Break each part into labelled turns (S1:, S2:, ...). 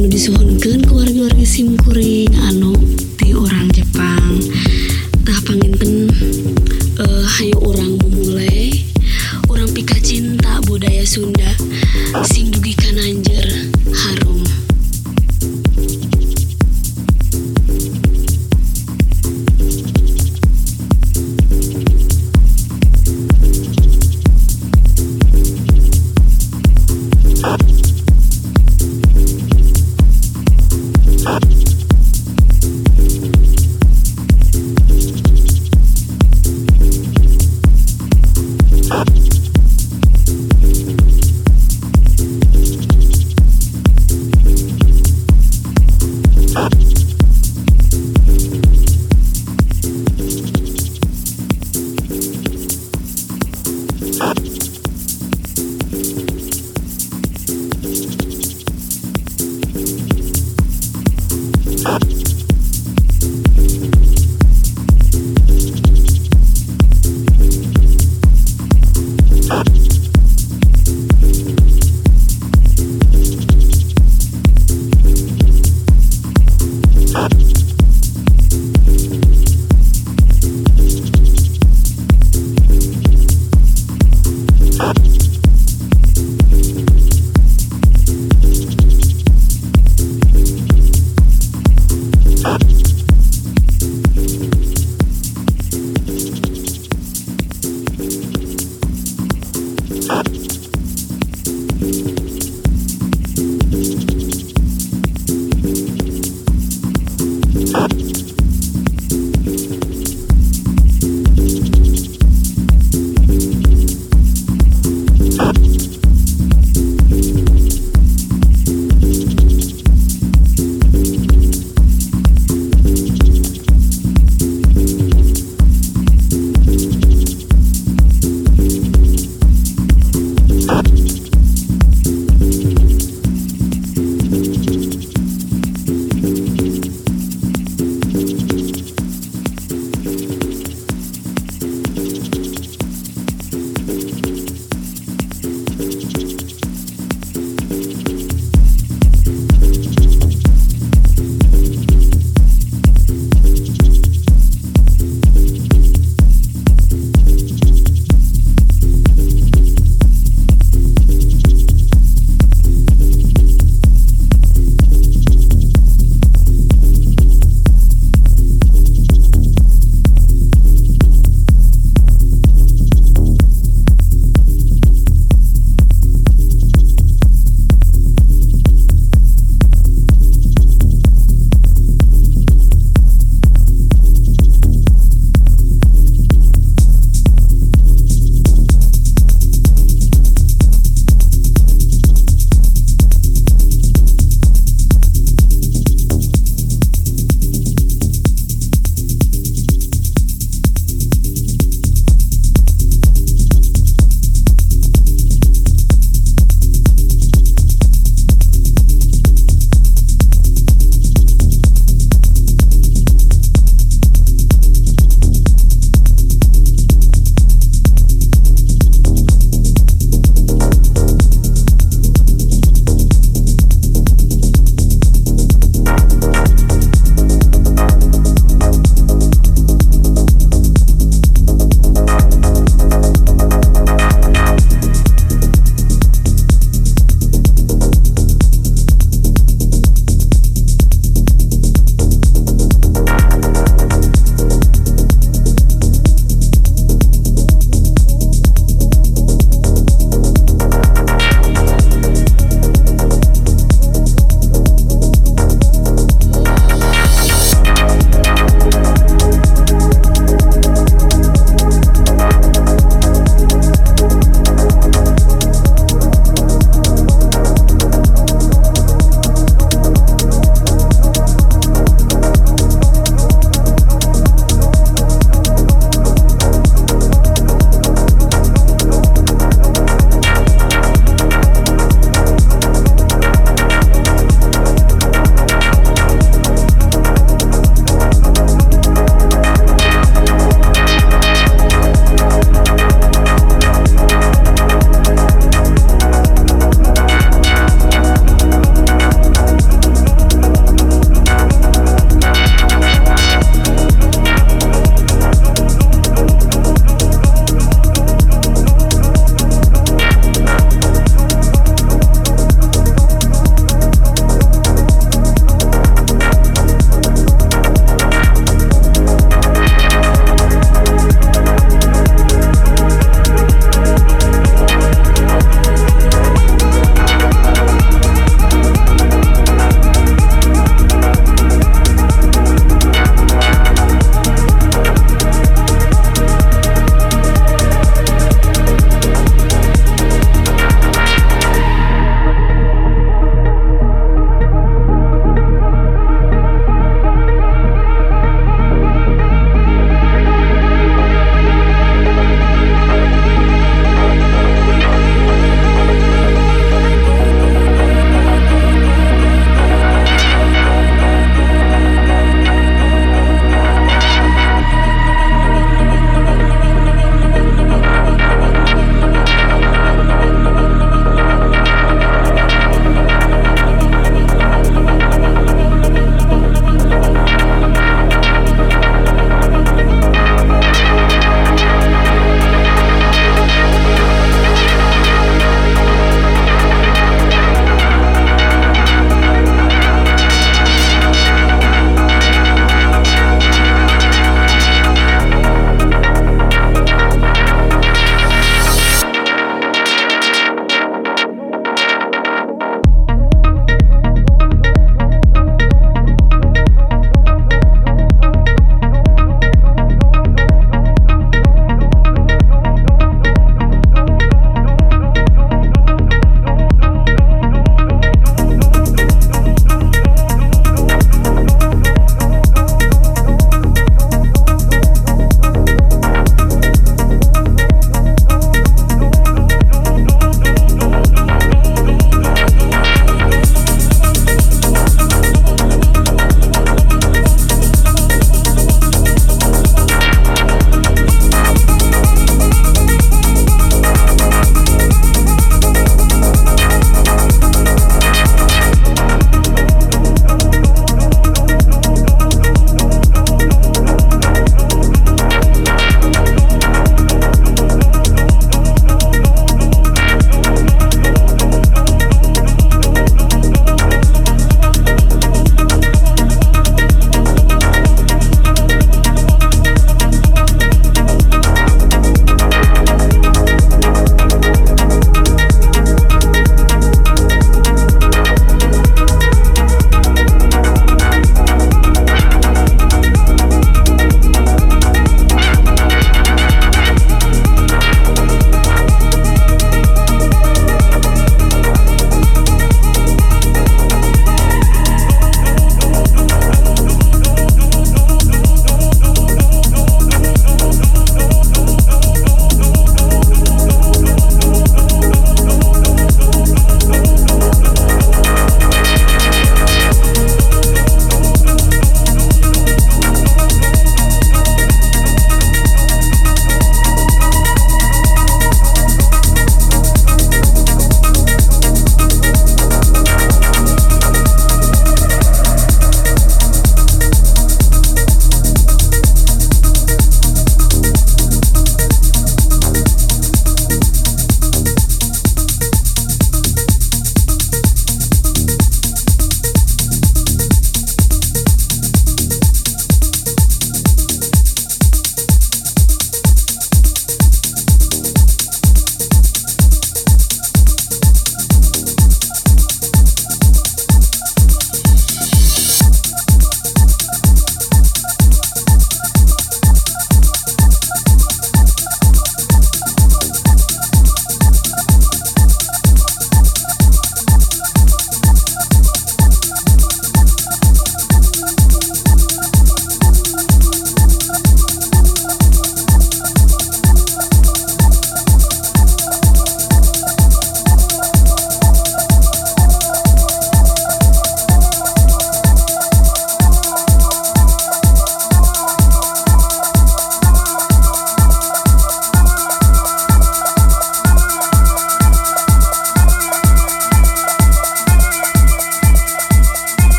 S1: anu disuhunkan ke warga-warga simkuring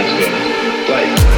S2: atmosphere. Like